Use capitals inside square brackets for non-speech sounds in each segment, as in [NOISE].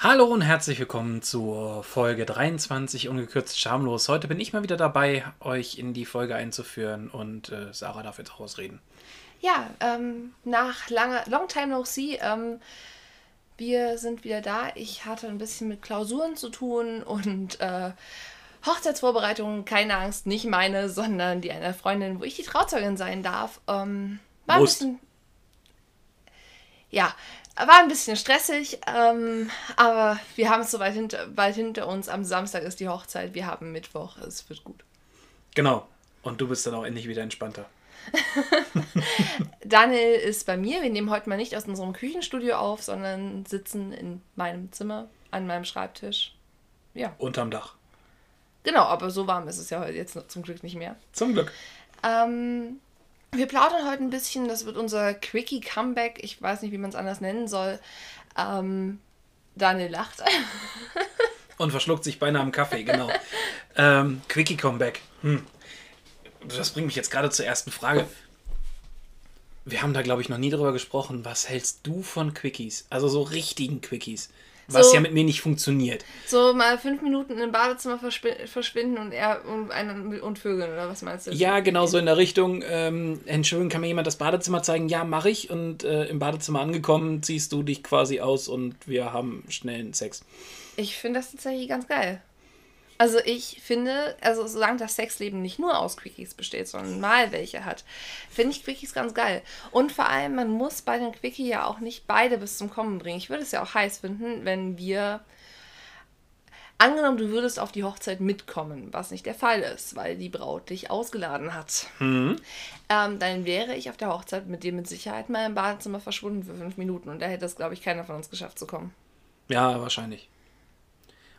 Hallo und herzlich willkommen zur Folge 23 Ungekürzt Schamlos. Heute bin ich mal wieder dabei, euch in die Folge einzuführen und äh, Sarah darf jetzt ausreden. Ja, ähm, nach langer, long time no see, ähm, wir sind wieder da. Ich hatte ein bisschen mit Klausuren zu tun und äh, Hochzeitsvorbereitungen, keine Angst, nicht meine, sondern die einer Freundin, wo ich die Trauzeugin sein darf. Ähm, war ein bisschen. Ja, war ein bisschen stressig, ähm, aber wir haben es soweit hinter, bald hinter uns. Am Samstag ist die Hochzeit, wir haben Mittwoch, es wird gut. Genau. Und du bist dann auch endlich wieder entspannter. [LAUGHS] Daniel ist bei mir. Wir nehmen heute mal nicht aus unserem Küchenstudio auf, sondern sitzen in meinem Zimmer an meinem Schreibtisch. Ja, Unterm Dach. genau, aber so warm ist es ja heute jetzt zum Glück nicht mehr. Zum Glück. Ähm, wir plaudern heute ein bisschen. Das wird unser Quickie Comeback. Ich weiß nicht, wie man es anders nennen soll. Ähm, Daniel lacht. [LAUGHS] Und verschluckt sich beinahe am Kaffee, genau. ähm, Quickie Comeback. Hm. Das bringt mich jetzt gerade zur ersten Frage. Wir haben da, glaube ich, noch nie drüber gesprochen. Was hältst du von Quickies? Also so richtigen Quickies. Was So- ja mit mir nicht funktioniert. So mal fünf Minuten im Badezimmer verschwi- verschwinden und er und, einen, und Vögeln, oder was meinst du? Ja, genau so in der Richtung. Ähm, Entschuldigung, kann mir jemand das Badezimmer zeigen? Ja, mache ich. Und äh, im Badezimmer angekommen, ziehst du dich quasi aus und wir haben schnellen Sex. Ich finde das tatsächlich ganz geil. Also ich finde, also solange das Sexleben nicht nur aus Quickies besteht, sondern mal welche hat, finde ich Quickies ganz geil. Und vor allem, man muss bei den Quickie ja auch nicht beide bis zum Kommen bringen. Ich würde es ja auch heiß finden, wenn wir, angenommen, du würdest auf die Hochzeit mitkommen, was nicht der Fall ist, weil die Braut dich ausgeladen hat, ähm, dann wäre ich auf der Hochzeit mit dir mit Sicherheit mal im Badezimmer verschwunden für fünf Minuten und da hätte es, glaube ich, keiner von uns geschafft zu kommen. Ja, wahrscheinlich.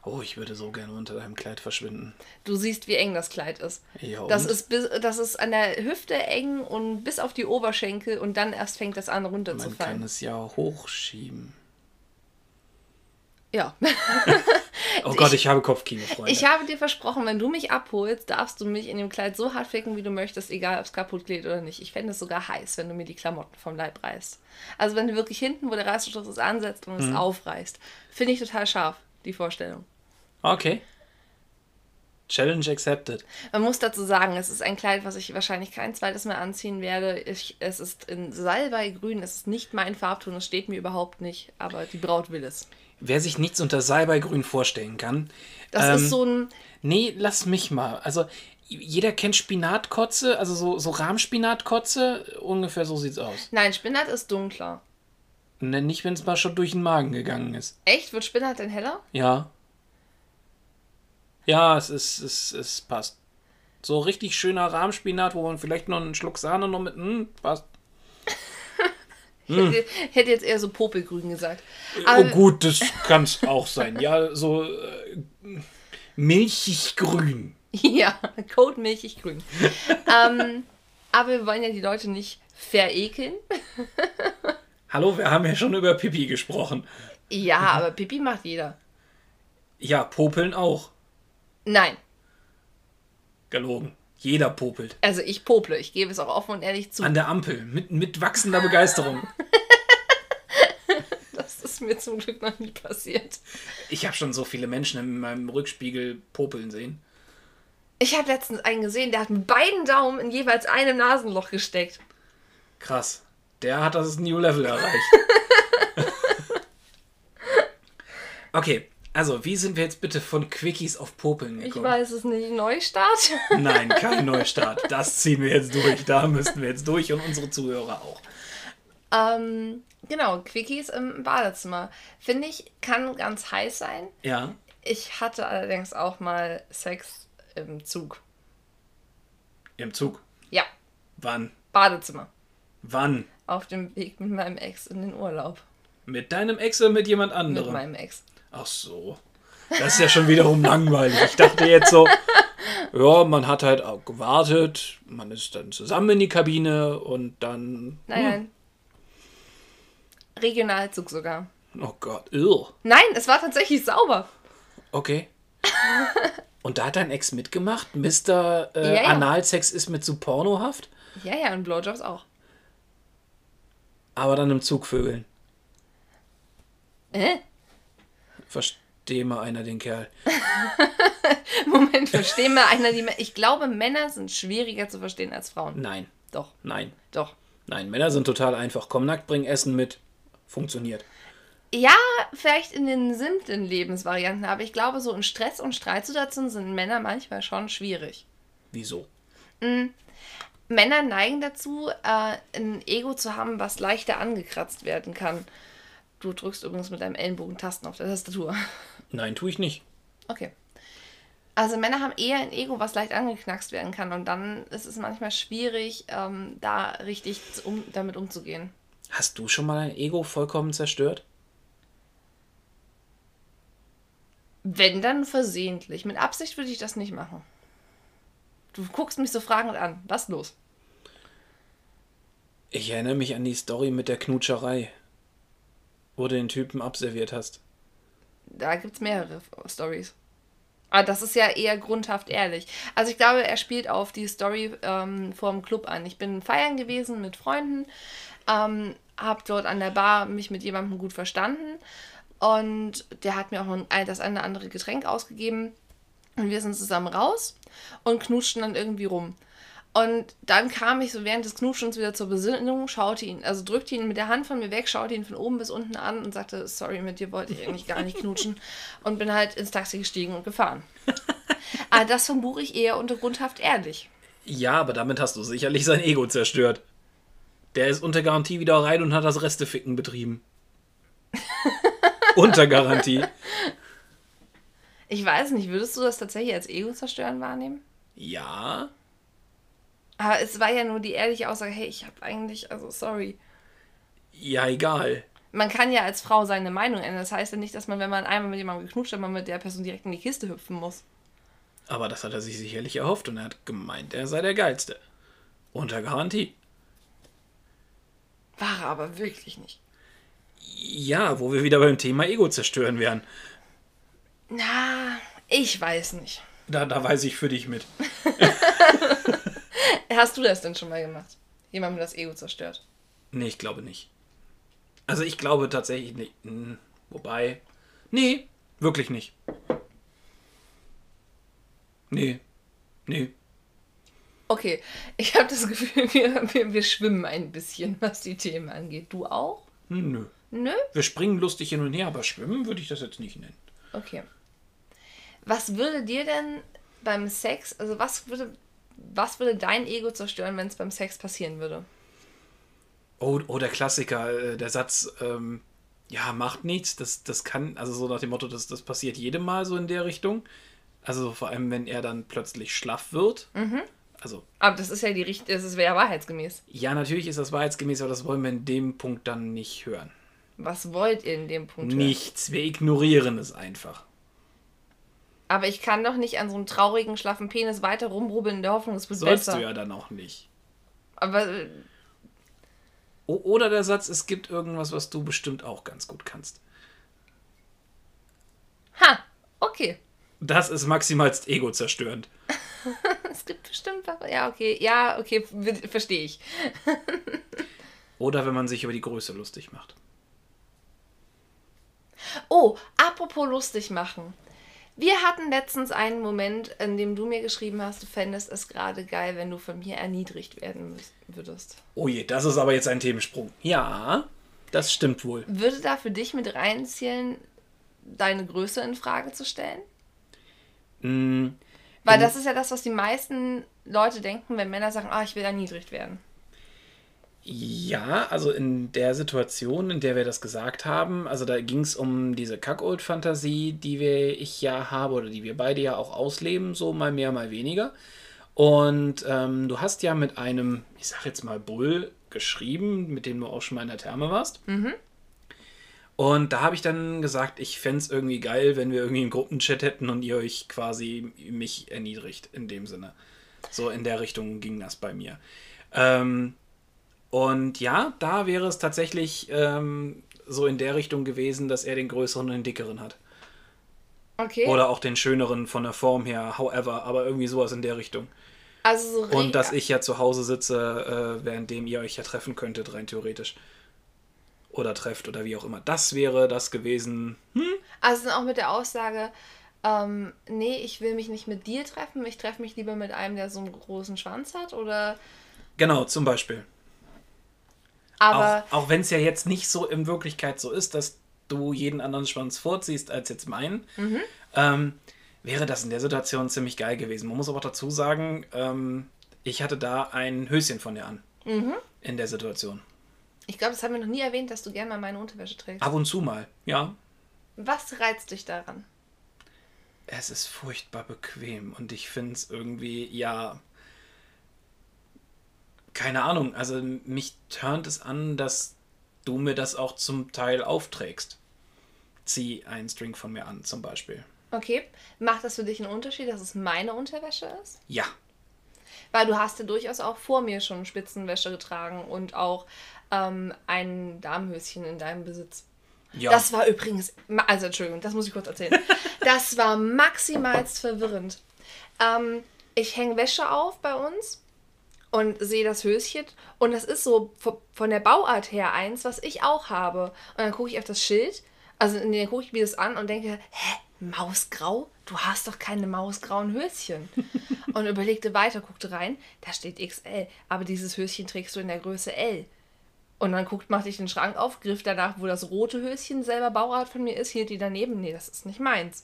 Oh, ich würde so gerne unter deinem Kleid verschwinden. Du siehst, wie eng das Kleid ist. Ja, Das und? ist, bis, das ist an der Hüfte eng und bis auf die Oberschenkel und dann erst fängt das an Man kann runterzufallen. es ja hochschieben. Ja. [LAUGHS] Oh Gott, ich habe Kopfkino, Freunde. Ich habe dir versprochen, wenn du mich abholst, darfst du mich in dem Kleid so hart ficken, wie du möchtest, egal ob es kaputt geht oder nicht. Ich fände es sogar heiß, wenn du mir die Klamotten vom Leib reißt. Also wenn du wirklich hinten, wo der Reißverschluss ist, ansetzt und Mhm. es aufreißt. Finde ich total scharf, die Vorstellung. okay. Challenge accepted. Man muss dazu sagen, es ist ein Kleid, was ich wahrscheinlich kein zweites Mal anziehen werde. Ich, es ist in Salbeigrün, es ist nicht mein Farbton, es steht mir überhaupt nicht, aber die Braut will es. Wer sich nichts unter Salbeigrün vorstellen kann. Das ähm, ist so ein. Nee, lass mich mal. Also, jeder kennt Spinatkotze, also so, so Rahmspinatkotze. Ungefähr so sieht's aus. Nein, Spinat ist dunkler. Ne, Nicht, wenn es mal schon durch den Magen gegangen ist. Echt? Wird Spinat denn heller? Ja. Ja, es ist, es, es passt. So richtig schöner Rahmspinat, wo man vielleicht noch einen Schluck Sahne noch mit. Hm, passt. [LAUGHS] Ich hätte, hätte jetzt eher so Popelgrün gesagt. oh Aber, gut, das kann es auch sein. Ja, so äh, milchig grün. [LAUGHS] ja, Code milchig grün. [LAUGHS] ähm, aber wir wollen ja die Leute nicht verekeln. Hallo, wir haben ja schon über Pipi gesprochen. Ja, aber Pipi macht jeder. Ja, Popeln auch. Nein, Gelogen. Jeder popelt. also ich pople. Ich gebe es auch offen und ehrlich zu. An der Ampel. Mit, mit wachsender Begeisterung. [LAUGHS] Das ist mir zum Glück noch nie passiert. Ich habe schon so viele Menschen in meinem Rückspiegel popeln sehen. Ich habe letztens einen gesehen, der hat mit beiden Daumen in jeweils einem Nasenloch gesteckt. Krass. Der hat das New Level erreicht. [LAUGHS] okay, also wie sind wir jetzt bitte von Quickies auf Popeln Ich gekommen? weiß es nicht. Neustart? [LAUGHS] Nein, kein Neustart. Das ziehen wir jetzt durch. Da müssten wir jetzt durch und unsere Zuhörer auch. ähm, genau, Quickies im Badezimmer. Finde ich, kann ganz heiß sein. Ja. Ich hatte allerdings auch mal Sex im Zug. Im Zug. Ja, Wann? Badezimmer. Wann? Auf dem Weg mit meinem Ex in den Urlaub. Mit deinem Ex oder mit jemand Mit anderem? meinem Ex. Ach so. Das ist ja schon wiederum langweilig. Ich dachte jetzt so, [LAUGHS] ja, man hat halt auch gewartet, man ist dann zusammen in die Kabine und dann. Nein, nein. Regionalzug sogar. Oh Gott, irr. Nein, es war tatsächlich sauber. Okay. [LAUGHS] Und da hat dein Ex mitgemacht? Mr. Äh, Ja, ja. Analsex ist mit zu pornohaft? Ja, ja, und Blowjobs auch. Aber dann im Zugvögeln. Äh? Versteh mal einer den Kerl. [LAUGHS] Moment, verstehen wir einer die. Ich glaube, Männer sind schwieriger zu verstehen als Frauen. Nein, Doch, nein, doch. nein. Männer sind total einfach. Komm nackt, bring Essen mit. Funktioniert. Ja, vielleicht in den simplen Lebensvarianten, aber ich glaube, so in Stress- und Streitsituationen sind Männer manchmal schon schwierig. Wieso? Männer neigen dazu, äh, ein Ego zu haben, was leichter angekratzt werden kann. Du drückst übrigens mit deinem Ellenbogen Tasten auf der Tastatur. [LAUGHS] Nein, tue ich nicht. Okay. Also Männer haben eher ein Ego, was leicht angeknackst werden kann und dann ist es manchmal schwierig, ähm, da richtig um, damit umzugehen. Hast du schon mal ein Ego vollkommen zerstört? Wenn dann versehentlich. Mit Absicht würde ich das nicht machen. Du guckst mich so fragend an. Was los? Ich erinnere mich an die Story mit der Knutscherei, wo du den Typen abserviert hast. Da gibt es mehrere Stories. Aber das ist ja eher grundhaft ehrlich. Also ich glaube, er spielt auf die Story ähm, vorm Club an. Ich bin feiern gewesen mit Freunden, ähm, habe dort an der Bar mich mit jemandem gut verstanden und der hat mir auch noch ein, das eine oder andere Getränk ausgegeben und wir sind zusammen raus und knutschten dann irgendwie rum. Und dann kam ich so während des Knutschens wieder zur Besinnung, schaute ihn, also drückte ihn mit der Hand von mir weg, schaute ihn von oben bis unten an und sagte, sorry, mit dir wollte ich eigentlich gar nicht knutschen [LAUGHS] und bin halt ins Taxi gestiegen und gefahren. Aber das verbuche ich eher unter grundhaft ehrlich. Ja, aber damit hast du sicherlich sein Ego zerstört. Der ist unter Garantie wieder rein und hat das Resteficken betrieben. [LAUGHS] unter Garantie. Ich weiß nicht, würdest du das tatsächlich als Ego zerstören wahrnehmen? Ja, Aber es war ja nur die ehrliche Aussage, hey, ich habe eigentlich, also sorry. ja, egal. Man kann ja als Frau seine Meinung ändern. Das heißt ja nicht, dass man, wenn man einmal mit jemandem geknutscht hat, man mit der Person direkt in die Kiste hüpfen muss. Aber das hat er sich sicherlich erhofft und er hat gemeint, er sei der Geilste. Unter Garantie. War er aber wirklich nicht. Ja, wo wir wieder beim Thema Ego zerstören wären. Na, ich weiß nicht. Da, da weiß ich für dich mit. [LAUGHS] Hast du das denn schon mal gemacht? Jemandem das Ego zerstört? Nee, ich glaube nicht. Also ich glaube tatsächlich nicht. Hm, Wobei. Nee, wirklich nicht. Nee. Nee. Okay, ich habe das Gefühl, [LAUGHS] wir, wir, wir schwimmen ein bisschen, was die Themen angeht. Du auch? Hm, Nö. Nö? Wir springen lustig hin und her, aber schwimmen würde ich das jetzt nicht nennen. Okay. Was würde dir denn beim Sex, also was würde, was würde dein Ego zerstören, wenn es beim Sex passieren würde? Oh, oh der Klassiker, äh, der Satz, ähm, ja, macht nichts, das, das kann, also so nach dem Motto, das, das passiert jedem Mal so in der Richtung. Also vor allem, wenn er dann plötzlich schlaff wird. Also, Aber das ist ja die richtige, das wäre ja wahrheitsgemäß. ja, natürlich ist das wahrheitsgemäß, aber das wollen wir in dem Punkt dann nicht hören. Was wollt ihr in dem Punkt? hören? Nichts, wir ignorieren es einfach. Aber ich kann doch nicht an so einem traurigen, schlaffen Penis weiter rumrubbeln in der Hoffnung, es wird Sollst besser. du ja dann auch nicht. Aber äh, O oder der Satz, es gibt irgendwas, was du bestimmt auch ganz gut kannst. ha, okay. Das ist maximalst ego-zerstörend. [LAUGHS] Es gibt bestimmt was. Ja, okay. Ja, okay, verstehe ich. [LAUGHS] Oder wenn man sich über die Größe lustig macht. Oh, apropos lustig machen. Wir hatten letztens einen Moment, in dem du mir geschrieben hast, du fändest es gerade geil, wenn du von mir erniedrigt werden würdest. Oh je, das ist aber jetzt ein Themensprung. Ja, das stimmt wohl. Würde da für dich mit reinzielen, deine Größe in Frage zu stellen? Mm, Weil das ist ja das, was die meisten Leute denken, wenn Männer sagen, ah, ich will erniedrigt werden. Ja, also in der Situation, in der wir das gesagt haben, also da ging es um diese Kackold-Fantasie, die wir, ich ja habe oder die wir beide ja auch ausleben, so mal mehr, mal weniger. Und ähm, du hast ja mit einem, ich sag jetzt mal Bull geschrieben, mit dem du auch schon mal in der Therme warst. Und da habe ich dann gesagt, ich fände es irgendwie geil, wenn wir irgendwie einen Gruppenchat hätten und ihr euch quasi mich erniedrigt, in dem Sinne. So in der Richtung ging das bei mir. Ähm, und ja, da wäre es tatsächlich ähm, so in der Richtung gewesen, dass er den größeren und den dickeren hat. Okay. Oder auch den schöneren von der Form her, however, aber irgendwie sowas in der Richtung. also so Und dass ich ja zu Hause sitze, äh, währenddem ihr euch ja treffen könntet, rein theoretisch. Oder trefft oder wie auch immer. Das wäre das gewesen. Hm? Also auch mit der Aussage, ähm, nee, ich will mich nicht mit dir treffen, ich treffe mich lieber mit einem, der so einen großen Schwanz hat, oder? Genau, zum Beispiel. Aber auch auch wenn es ja jetzt nicht so in Wirklichkeit so ist, dass du jeden anderen Schwanz vorziehst als jetzt meinen, ähm, wäre das in der Situation ziemlich geil gewesen. Man muss aber dazu sagen, ähm, ich hatte da ein Höschen von dir an. In der Situation. ich glaube, das haben wir noch nie erwähnt, dass du gerne mal meine Unterwäsche trägst. Ab und zu mal, ja. Was reizt dich daran? Es ist furchtbar bequem und ich finde es irgendwie, ja. Keine Ahnung, also mich turnt es an, dass du mir das auch zum Teil aufträgst. Zieh einen String von mir an, zum Beispiel. Okay, macht das für dich einen Unterschied, dass es meine Unterwäsche ist? Ja, Weil du hast ja durchaus auch vor mir schon Spitzenwäsche getragen und auch ähm, ein Damenhöschen in deinem Besitz. ja. Das war übrigens, also Entschuldigung, das muss ich kurz erzählen. [LAUGHS] Das war maximalst verwirrend. Ähm, ich hänge Wäsche auf bei uns und sehe das Höschen und das ist so vo- von der Bauart her eins, was ich auch habe. Und dann gucke ich auf das Schild, also nee, dann gucke ich mir das an und denke, hä, Mausgrau? Du hast doch keine mausgrauen Höschen. [LAUGHS] und überlegte weiter, guckte rein, da steht XL, aber dieses Höschen trägst du in der Größe L. Und dann guckt, machte ich den Schrank auf, griff danach, wo das rote Höschen selber Bauart von mir ist, hielt die daneben. Nee, das ist nicht meins.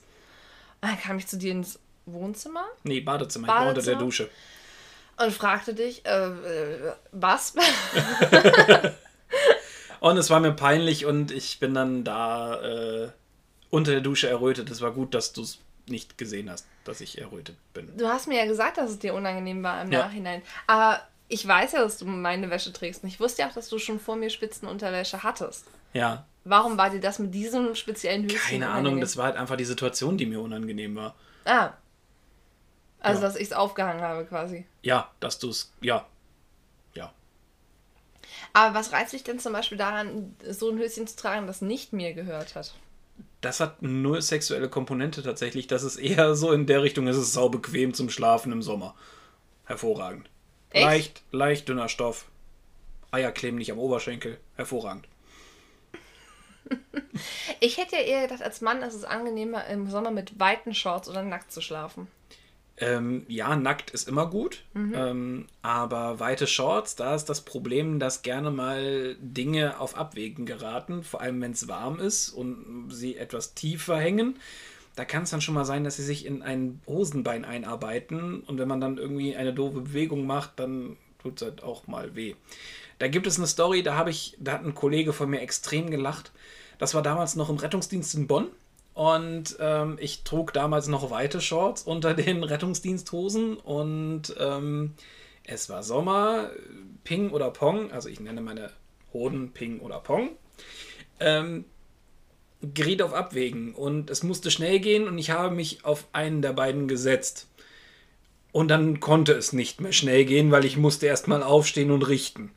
Und dann kam ich zu dir ins Wohnzimmer nee, Badezimmer, ich war unter der Badezimmer? Dusche. Und fragte dich, äh, äh, was? [LAUGHS] Und es war mir peinlich und ich bin dann da äh, unter der Dusche errötet. Es war gut, dass du es nicht gesehen hast, dass ich errötet bin. Du hast mir ja gesagt, dass es dir unangenehm war im Ja. Nachhinein. Aber ich weiß ja, dass du meine Wäsche trägst. Und ich wusste ja auch, dass du schon vor mir Spitzenunterwäsche hattest. Ja, Warum war dir das mit diesem speziellen Höschen keine Ahnung, unangenehm? das war halt einfach die Situation, die mir unangenehm war. Ah. Also, Ja. dass ich es aufgehangen habe quasi. Ja, dass du es, ja, ja. Aber was reizt dich denn zum Beispiel daran, so ein Höschen zu tragen, das nicht mir gehört hat? Das hat null sexuelle Komponente tatsächlich. Das ist eher so in der Richtung, es ist sau bequem zum Schlafen im Sommer. Hervorragend. Echt? Leicht, leicht dünner Stoff. Eier kleben nicht am Oberschenkel. Hervorragend. [LAUGHS] Ich hätte ja eher gedacht, als Mann ist es angenehmer, im Sommer mit weiten Shorts oder nackt zu schlafen. Ähm, ja, nackt ist immer gut, ähm, aber weite Shorts, da ist das Problem, dass gerne mal Dinge auf Abwägen geraten, vor allem wenn es warm ist und sie etwas tiefer hängen. Da kann es dann schon mal sein, dass sie sich in ein Hosenbein einarbeiten und wenn man dann irgendwie eine doofe Bewegung macht, dann tut es halt auch mal weh. Da gibt es eine Story, da habe ich, da hat ein Kollege von mir extrem gelacht. Das war damals noch im Rettungsdienst in Bonn. Und ähm, ich trug damals noch weite Shorts unter den [LAUGHS] Rettungsdiensthosen und ähm, es war Sommer, Ping oder Pong, also ich nenne meine Hoden Ping oder Pong, ähm, geriet auf Abwägen und es musste schnell gehen und ich habe mich auf einen der beiden gesetzt. Und dann konnte es nicht mehr schnell gehen, weil ich musste erstmal aufstehen und richten.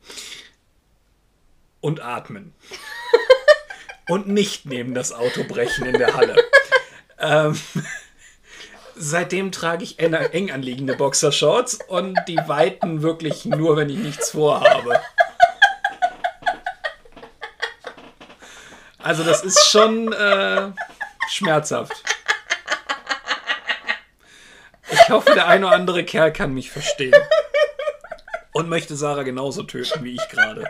Und atmen und nicht neben das Auto brechen in der Halle. [LAUGHS] ähm, seitdem trage ich eng, anliegende Boxershorts und die weiten wirklich nur, wenn ich nichts vorhabe. Also das ist schon äh, schmerzhaft. Ich hoffe, der eine oder andere Kerl kann mich verstehen. Und möchte Sarah genauso töten wie ich gerade.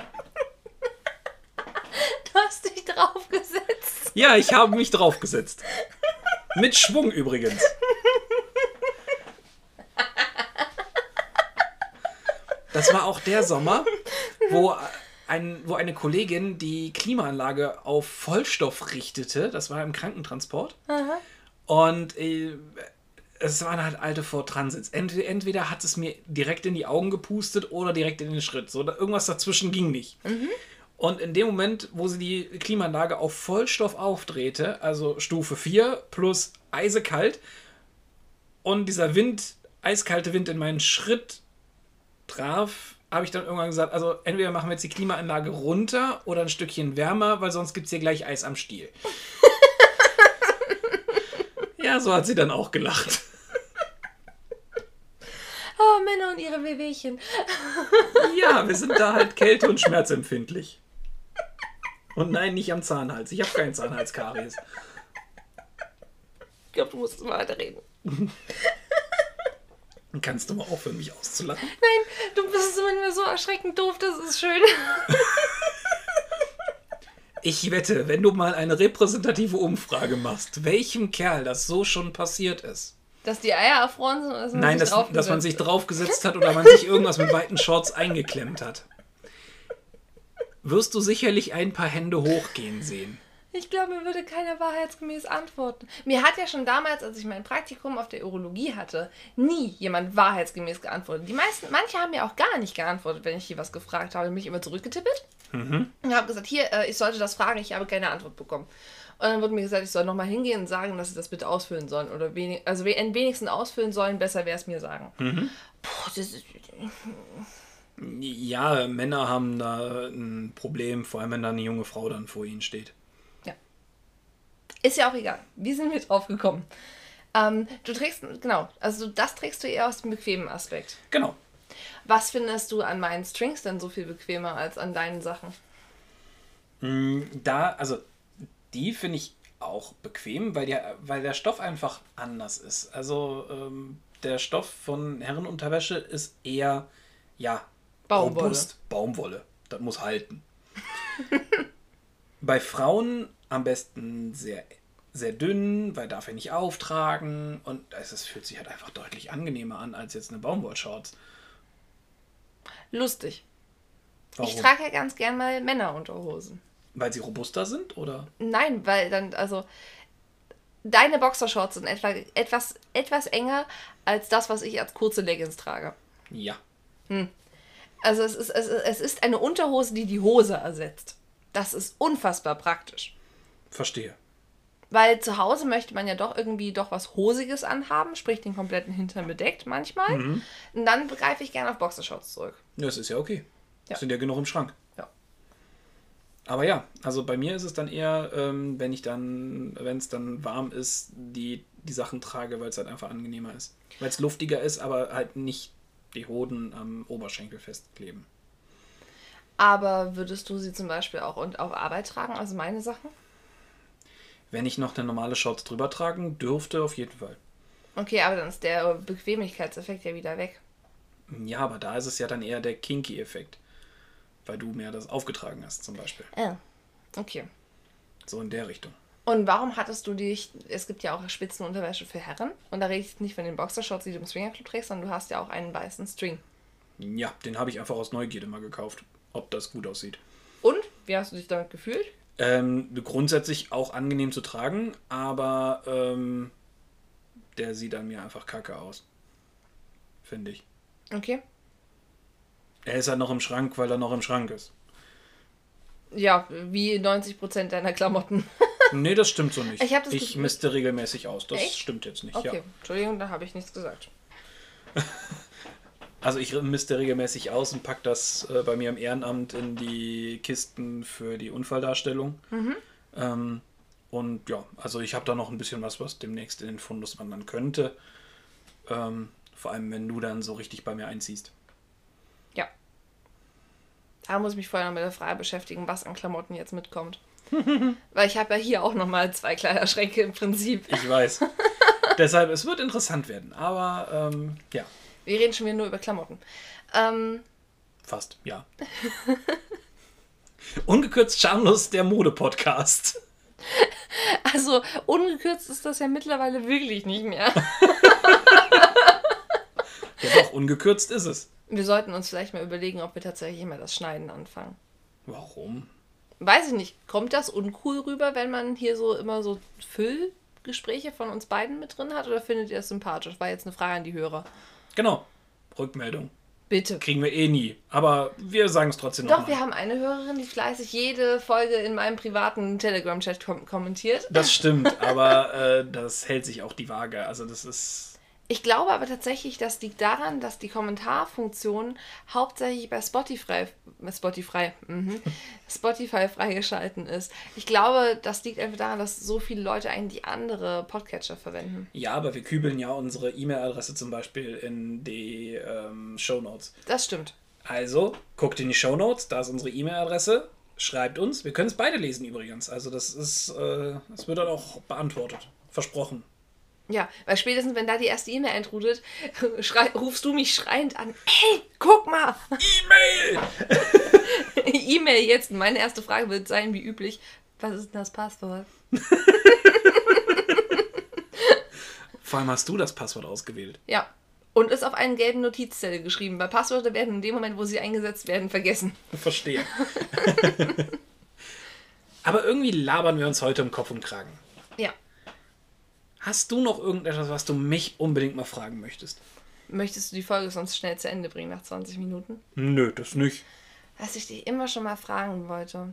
Du hast dich draufgesetzt. Ja, ich habe mich draufgesetzt. Mit Schwung übrigens. Das war auch der Sommer, wo, ein, wo eine Kollegin die Klimaanlage auf Vollstoff richtete. Das war im Krankentransport. Und äh, es waren halt alte Ford Transits. Entweder, entweder hat es mir direkt in die Augen gepustet oder direkt in den Schritt. So, irgendwas dazwischen ging nicht. Und in dem Moment, wo sie die Klimaanlage auf Vollstoff aufdrehte, also Stufe 4 plus eisekalt, und dieser Wind, eiskalte Wind in meinen Schritt traf, habe ich dann irgendwann gesagt, also entweder machen wir jetzt die Klimaanlage runter oder ein Stückchen wärmer, weil sonst gibt es hier gleich Eis am Stiel. [LAUGHS] ja, so hat sie dann auch gelacht. Oh, Männer und ihre Wehwehchen. Ja, wir sind da halt kälte- und schmerzempfindlich. Und nein, nicht am Zahnhals. Ich habe keinen Zahnhalskaries. Ich glaube, du musst mal weiterreden. [LAUGHS] Kannst du mal aufhören, mich auszulachen? Nein, du bist manchmal so erschreckend doof, das ist schön. [LAUGHS] Ich wette, wenn du mal eine repräsentative Umfrage machst, welchem Kerl das so schon passiert ist. Dass die Eier erfroren sind oder dass man Nein, sich dass, dass man draufgesetzt sich draufgesetzt hat oder man sich irgendwas mit weiten Shorts eingeklemmt hat. Wirst du sicherlich ein paar Hände hochgehen sehen. Ich glaube, mir würde keiner wahrheitsgemäß antworten. Mir hat ja schon damals, als ich mein Praktikum auf der Urologie hatte, nie jemand wahrheitsgemäß geantwortet. Die meisten, manche haben mir auch gar nicht geantwortet, wenn ich hier was gefragt habe. Mich immer zurückgetippet und habe gesagt, hier, äh, ich sollte das fragen, ich habe keine Antwort bekommen. Und dann wurde mir gesagt, ich soll nochmal hingehen und sagen, dass sie das bitte ausfüllen sollen. Oder wenig, also we- wenigstens ausfüllen sollen, besser wäre es mir sagen. Puh, das ist, Ja, Männer haben da ein Problem, vor allem wenn da eine junge Frau dann vor ihnen steht. Ist ja auch egal. Wie sind wir drauf gekommen? Ähm, du trägst, genau, also das trägst du eher aus dem bequemen Aspekt. Genau. Was findest du an meinen Strings denn so viel bequemer als an deinen Sachen? Mm, Da, also die finde ich auch bequem, weil der, weil der Stoff einfach anders ist. Also ähm, der Stoff von Herrenunterwäsche ist eher, ja, Baumwolle. robust. Baumwolle. Das muss halten. [LAUGHS] Bei Frauen am besten sehr, sehr dünn, weil darf er nicht auftragen und es fühlt sich halt einfach deutlich angenehmer an als jetzt eine Baumwollshorts. Lustig. Warum? Ich trage ja ganz gern mal Männerunterhosen. weil sie robuster sind oder? Nein, weil dann, also, deine Boxershorts sind etwa, etwas, etwas enger als das, was ich als kurze Leggings trage. Ja. Also es ist, es, es ist eine Unterhose, die die Hose ersetzt. Das ist unfassbar praktisch. Verstehe. Weil zu Hause möchte man ja doch irgendwie doch was Hosiges anhaben, sprich den kompletten Hintern bedeckt manchmal. Und dann greife ich gerne auf Boxershorts zurück. Ja, Das ist ja okay. Ja. Sind ja genug im Schrank. Ja. Aber ja, also bei mir ist es dann eher, ähm, wenn ich dann, wenn es dann warm ist, die, die Sachen trage, weil es halt einfach angenehmer ist. Weil es luftiger ist, aber halt nicht die Hoden am Oberschenkel festkleben. Aber würdest du sie zum Beispiel auch und auf Arbeit tragen, also meine Sachen? Wenn ich noch eine normale Shorts drüber tragen dürfte, auf jeden Fall. Okay, aber dann ist der Bequemlichkeitseffekt ja wieder weg. Ja, aber da ist es ja dann eher der Kinky-Effekt. Weil du mehr das aufgetragen hast, zum Beispiel. Ja. Okay. So in der Richtung. Und warum hattest du dich, es gibt ja auch Spitzenunterwäsche für Herren, und da rede ich nicht von den Boxershorts, die du im Swingerclub trägst, sondern du hast ja auch einen weißen String. Ja, den habe ich einfach aus Neugierde mal gekauft, ob das gut aussieht. Und, wie hast du dich damit gefühlt? Ähm, grundsätzlich auch angenehm zu tragen, aber ähm, der sieht an mir einfach kacke aus. Finde ich. Okay. Er ist halt noch im Schrank, weil er noch im Schrank ist. Ja, wie 90% deiner Klamotten. [LAUGHS] Nee, das stimmt so nicht. Ich das ich misste regelmäßig aus. Das Echt? stimmt jetzt nicht. Okay, Ja. Entschuldigung, da habe ich nichts gesagt. [LAUGHS] Also ich misste regelmäßig aus und pack das äh, bei mir im Ehrenamt in die Kisten für die Unfalldarstellung. Mhm. Ähm, und ja, also ich habe da noch ein bisschen was, was demnächst in den Fundus wandern könnte. Ähm, vor allem, wenn du dann so richtig bei mir einziehst. Ja. Da muss ich mich vorher noch mit der Frage beschäftigen, was an Klamotten jetzt mitkommt. [LAUGHS] Weil ich habe ja hier auch nochmal zwei Kleiderschränke im Prinzip. Ich weiß. [LAUGHS] Deshalb, es wird interessant werden. Aber ähm, ja, Wir reden schon wieder nur über Klamotten. Ähm, fast, ja. [LAUGHS] Ungekürzt schamlos der Mode-Podcast. also ungekürzt ist das ja mittlerweile wirklich nicht mehr. Ja doch, ungekürzt ist es. Wir sollten uns vielleicht mal überlegen, ob wir tatsächlich immer das Schneiden anfangen. Warum? Weiß ich nicht, kommt das uncool rüber, wenn man hier so immer so Füllgespräche von uns beiden mit drin hat oder findet ihr das sympathisch? War jetzt eine Frage an die Hörer. Genau. Rückmeldung. Bitte. Kriegen wir eh nie. Aber wir sagen es trotzdem Doch, nochmal. wir haben eine Hörerin, die fleißig jede Folge in meinem privaten Telegram-Chat kom kommentiert. Das stimmt, aber äh, das hält sich auch die Waage. Also das ist. Ich glaube aber tatsächlich, das liegt daran, dass die Kommentarfunktion hauptsächlich bei Spotify, äh, Spotify, mhm, Spotify freigeschalten ist. Ich glaube, das liegt einfach daran, dass so viele Leute eigentlich andere Podcatcher verwenden. Ja, aber wir kübeln ja unsere E-Mail-Adresse zum Beispiel in die ähm, Show Notes. Das stimmt. Also, guckt in die Show Notes, da ist unsere E-Mail-Adresse. Schreibt uns. Wir können es beide lesen übrigens. Also das ist, äh, das wird dann auch beantwortet. Versprochen. Ja, weil spätestens, wenn da die erste E-Mail eintrudelt, [LAUGHS] rufst du mich schreiend an. Ey, guck mal! E-Mail! [LAUGHS] E-Mail jetzt. Meine erste Frage wird sein, wie üblich, was ist denn das Passwort? [LAUGHS] Vor allem hast du das Passwort ausgewählt. Ja. Und ist auf einen gelben Notizzettel geschrieben, weil Passwörter werden in dem Moment, wo sie eingesetzt werden, vergessen. Verstehe. Aber irgendwie labern wir uns heute um Kopf und Kragen. Ja. Hast du noch irgendetwas, was du mich unbedingt mal fragen möchtest? Möchtest du die Folge sonst schnell zu Ende bringen nach 20 Minuten? Nö, das nicht. Was ich dich immer schon mal fragen wollte.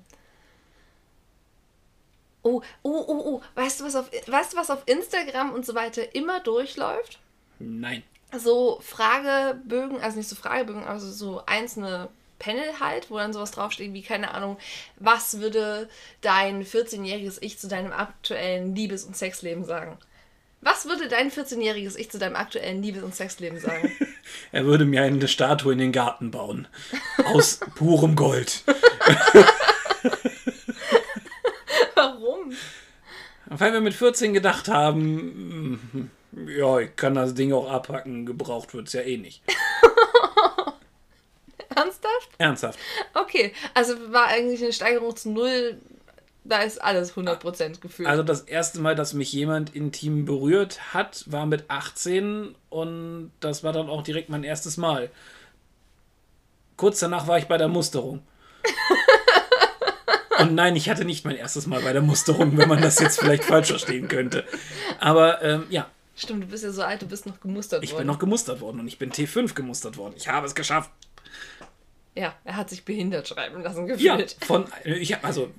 Oh, oh, oh, oh. Weißt du, was auf, weißt du, was auf Instagram und so weiter immer durchläuft? Nein. So Fragebögen, also nicht so Fragebögen, aber so- so einzelne Panel halt, wo dann sowas draufsteht wie, keine Ahnung, was würde dein 14-jähriges Ich zu deinem aktuellen Liebes- und Sexleben sagen? Was würde dein 14-jähriges Ich zu deinem aktuellen Liebes- und Sexleben sagen? [LAUGHS] Er würde mir eine Statue in den Garten bauen. Aus [LAUGHS] purem Gold. Warum? Weil wir mit 14 gedacht haben, mm, ja, ich kann das Ding auch abhacken, gebraucht wird es ja eh nicht. [LAUGHS] Ernsthaft? Ernsthaft. Okay, also war eigentlich eine Steigerung zu null, da ist alles 100% gefühlt. Also das erste Mal, dass mich jemand intim berührt hat, war mit 18 und das war dann auch direkt mein erstes Mal. Kurz danach war ich bei der Musterung. [LAUGHS] Und nein, ich hatte nicht mein erstes Mal bei der Musterung, wenn man das jetzt vielleicht falsch verstehen könnte. Aber ähm, ja, Stimmt, du bist ja so alt, du bist noch gemustert ich worden. bin noch gemustert worden und ich bin T5 gemustert worden. Ich habe es geschafft. Ja, er hat sich behindert schreiben lassen, Ja, gefühlt. von, ich, hab- also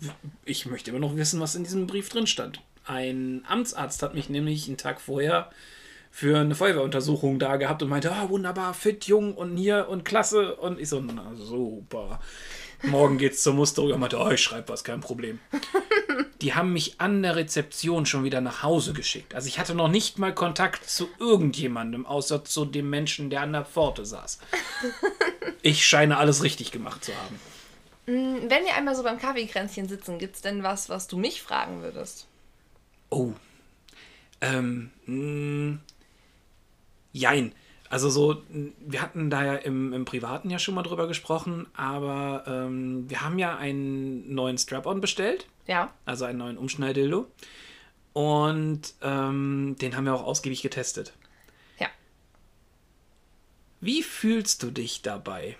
ich möchte immer noch wissen, was in diesem Brief drin stand. Ein Amtsarzt hat mich nämlich einen Tag vorher für eine Feuerwehruntersuchung da gehabt und meinte, ah, wunderbar, fit, jung und hier und klasse. Und ich so, na super. Morgen geht's zur Musterung. Er meinte, oh, ich schreibe was, kein Problem. Die haben mich an der Rezeption schon wieder nach Hause geschickt. Also ich hatte noch nicht mal Kontakt zu irgendjemandem, außer zu dem Menschen, der an der Pforte saß. Ich scheine alles richtig gemacht zu haben. Wenn wir einmal so beim Kaffeekränzchen sitzen, gibt's denn was, was du mich fragen würdest? Oh. Ähm, mh, jein. Also so, wir hatten da ja im, im Privaten ja schon mal drüber gesprochen, aber ähm, wir haben ja einen neuen Strap-on bestellt, Ja. also einen neuen Umschnalldildo. Und ähm, den haben wir auch ausgiebig getestet. Ja. Wie fühlst du dich dabei?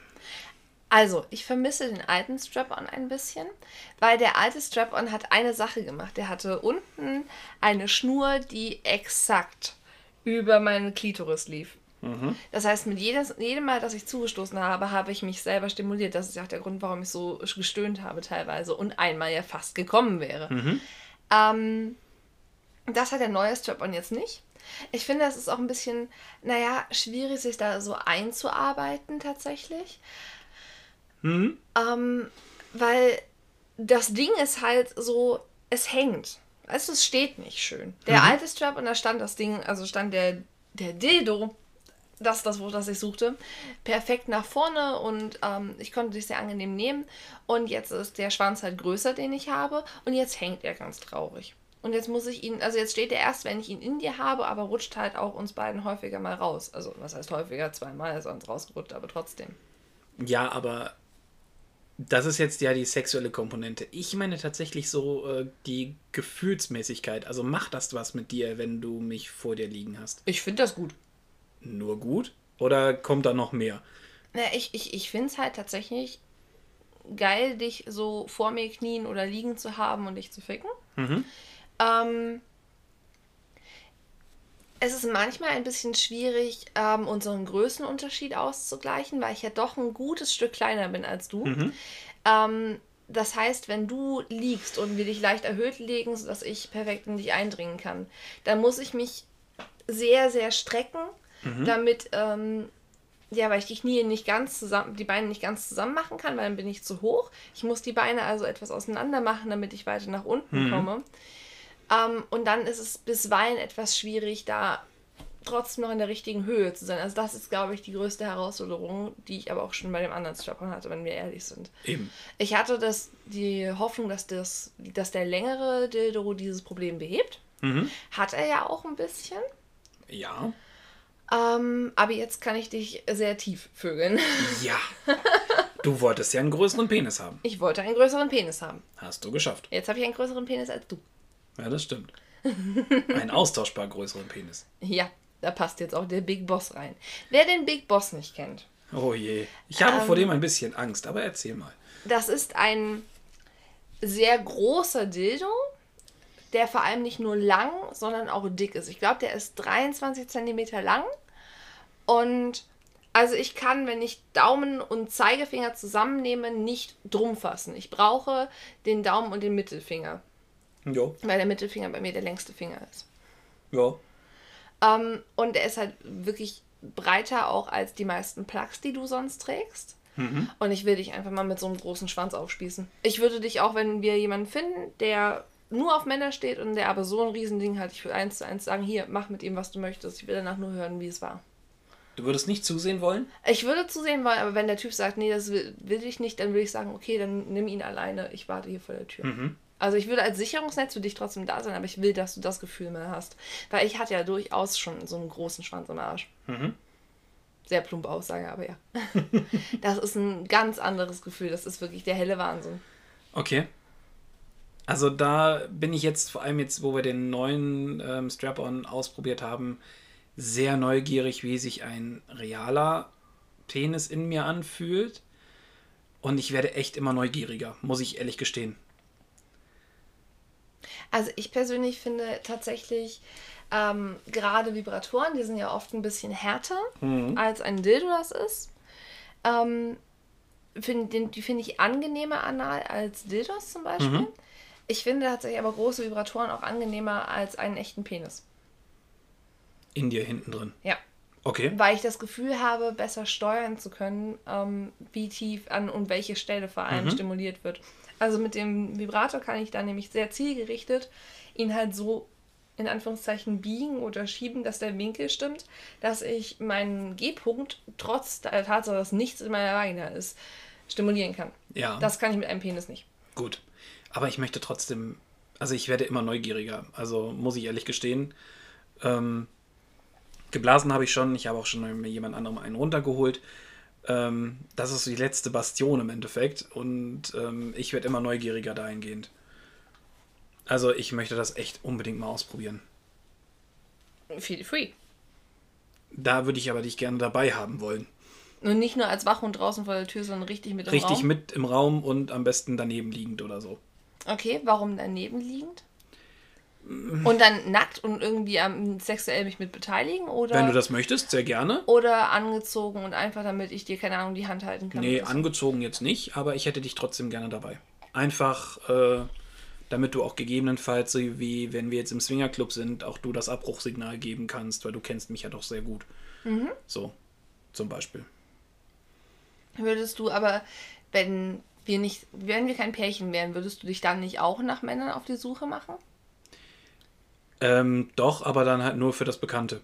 Also, ich vermisse den alten Strap-on ein bisschen, weil der alte Strap-on hat eine Sache gemacht. Der hatte unten eine Schnur, die exakt über meinen Klitoris lief. Das heißt, mit jedes, jedem Mal, dass ich zugestoßen habe, habe ich mich selber stimuliert. Das ist ja auch der Grund, warum ich so gestöhnt habe teilweise und einmal ja fast gekommen wäre. Ähm, das hat der neue Strap-on jetzt nicht. Ich finde, es ist auch ein bisschen, naja, schwierig, sich da so einzuarbeiten tatsächlich. Ähm, weil das Ding ist halt so, es hängt. Also es steht nicht schön. Der alte Strap und da stand das Ding, also stand der, der Dildo, das ist das Wort, das ich suchte, perfekt nach vorne und ähm, ich konnte dich sehr angenehm nehmen. Und jetzt ist der Schwanz halt größer, den ich habe. Und jetzt hängt er ganz traurig. Und jetzt muss ich ihn, also jetzt steht er erst, wenn ich ihn in dir habe, aber rutscht halt auch uns beiden häufiger mal raus. Also was heißt häufiger? Zweimal ist er uns rausgerutscht, aber trotzdem. Ja, aber das ist jetzt ja die sexuelle Komponente. Ich meine tatsächlich so äh, die Gefühlsmäßigkeit. Also macht das was mit dir, wenn du mich vor dir liegen hast? Ich finde das gut. Nur gut? Oder kommt da noch mehr? Na, ich ich, ich finde es halt tatsächlich geil, dich so vor mir knien oder liegen zu haben und dich zu ficken. Ähm, es ist manchmal ein bisschen schwierig, ähm, unseren Größenunterschied auszugleichen, weil ich ja doch ein gutes Stück kleiner bin als du. Ähm, das heißt, wenn du liegst und wir dich leicht erhöht legen, sodass ich perfekt in dich eindringen kann, dann muss ich mich sehr, sehr strecken, damit, ähm, ja, weil ich die Knie nicht ganz zusammen, die Beine nicht ganz zusammen machen kann, weil dann bin ich zu hoch. Ich muss die Beine also etwas auseinander machen, damit ich weiter nach unten komme. Ähm, und dann ist es bisweilen etwas schwierig, da trotzdem noch in der richtigen Höhe zu sein. Also das ist, glaube ich, die größte Herausforderung, die ich aber auch schon bei dem anderen Strap-on hatte, wenn wir ehrlich sind. Eben. Ich hatte das, die Hoffnung, dass, das, dass der längere Dildo dieses Problem behebt. Hat er ja auch ein bisschen. Ja. Ähm, aber jetzt kann ich dich sehr tief vögeln. Ja. [LAUGHS] Du wolltest ja einen größeren Penis haben. Ich wollte einen größeren Penis haben. Hast du geschafft. Jetzt habe ich einen größeren Penis als du. Ja, das stimmt. [LAUGHS] Einen austauschbar größeren Penis. Ja, da passt jetzt auch der Big Boss rein. Wer den Big Boss nicht kennt, Oh je. Ich habe Ähm. vor dem ein bisschen Angst, aber erzähl mal. das ist ein sehr großer Dildo, der vor allem nicht nur lang, sondern auch dick ist. Ich glaube, der ist 23 Zentimeter lang. Und also ich kann, wenn ich Daumen und Zeigefinger zusammennehme, nicht drum fassen. Ich brauche den Daumen und den Mittelfinger, Jo. weil der Mittelfinger bei mir der längste Finger ist. Ja. Ähm, und er ist halt wirklich breiter auch als die meisten Plugs, die du sonst trägst. Und ich will dich einfach mal mit so einem großen Schwanz aufspießen. Ich würde dich auch, wenn wir jemanden finden, der nur auf Männer steht und der aber so ein Riesending hat, ich würde eins zu eins sagen, hier, mach mit ihm, was du möchtest. Ich will danach nur hören, wie es war. Du würdest nicht zusehen wollen? Ich würde zusehen wollen, aber wenn der Typ sagt, nee, das will, will ich nicht, dann würde ich sagen, okay, dann nimm ihn alleine, ich warte hier vor der Tür. Also ich würde als Sicherungsnetz für dich trotzdem da sein, aber ich will, dass du das Gefühl mehr hast. Weil ich hatte ja durchaus schon so einen großen Schwanz im Arsch. Sehr plumpe Aussage, aber ja. [LAUGHS] das ist ein ganz anderes Gefühl. Das ist wirklich der helle Wahnsinn. Okay. Also da bin ich jetzt, vor allem jetzt, wo wir den neuen ähm, Strap-on ausprobiert haben, sehr neugierig, wie sich ein realer Penis in mir anfühlt. Und ich werde echt immer neugieriger, muss ich ehrlich gestehen. Also ich persönlich finde tatsächlich ähm, gerade Vibratoren, die sind ja oft ein bisschen härter als ein Dildo das ist. Ähm, find, den, die finde ich angenehmer anal als Dildos zum Beispiel. Ich finde tatsächlich aber große Vibratoren auch angenehmer als einen echten Penis. In dir hinten drin. Ja. Okay. Weil ich das Gefühl habe, besser steuern zu können, ähm, wie tief an und welche Stelle vor allem stimuliert wird. Also mit dem Vibrator kann ich dann nämlich sehr zielgerichtet ihn halt so in Anführungszeichen biegen oder schieben, dass der Winkel stimmt, dass ich meinen G-Punkt trotz der Tatsache, dass nichts in meiner Vagina ist, stimulieren kann. Ja. Das kann ich mit einem Penis nicht. Gut. Aber ich möchte trotzdem, also ich werde immer neugieriger. Also muss ich ehrlich gestehen. Ähm, geblasen habe ich schon. Ich habe auch schon jemand anderem einen runtergeholt. Ähm, das ist die letzte Bastion im Endeffekt. Und ähm, ich werde immer neugieriger dahingehend. Also ich möchte das echt unbedingt mal ausprobieren. Feel free. Da würde ich aber dich gerne dabei haben wollen. Und nicht nur als Wachhund draußen vor der Tür, sondern richtig mit im Richtig Raum. mit im Raum und am besten daneben liegend oder so. Okay, warum daneben liegend? Und dann nackt und irgendwie am sexuell mich mit beteiligen oder Wenn du das möchtest, sehr gerne. oder angezogen und einfach damit ich dir keine Ahnung die Hand halten kann. Nee, angezogen jetzt nicht, aber ich hätte dich trotzdem gerne dabei. Einfach, äh, damit du auch gegebenenfalls, wie wenn wir jetzt im Swingerclub sind, auch du das Abbruchsignal geben kannst, weil du kennst mich ja doch sehr gut. So, zum Beispiel. Würdest du aber, wenn wir nicht, wenn wir kein Pärchen wären, würdest du dich dann nicht auch nach Männern auf die Suche machen? Ähm, doch, aber dann halt nur für das Bekannte.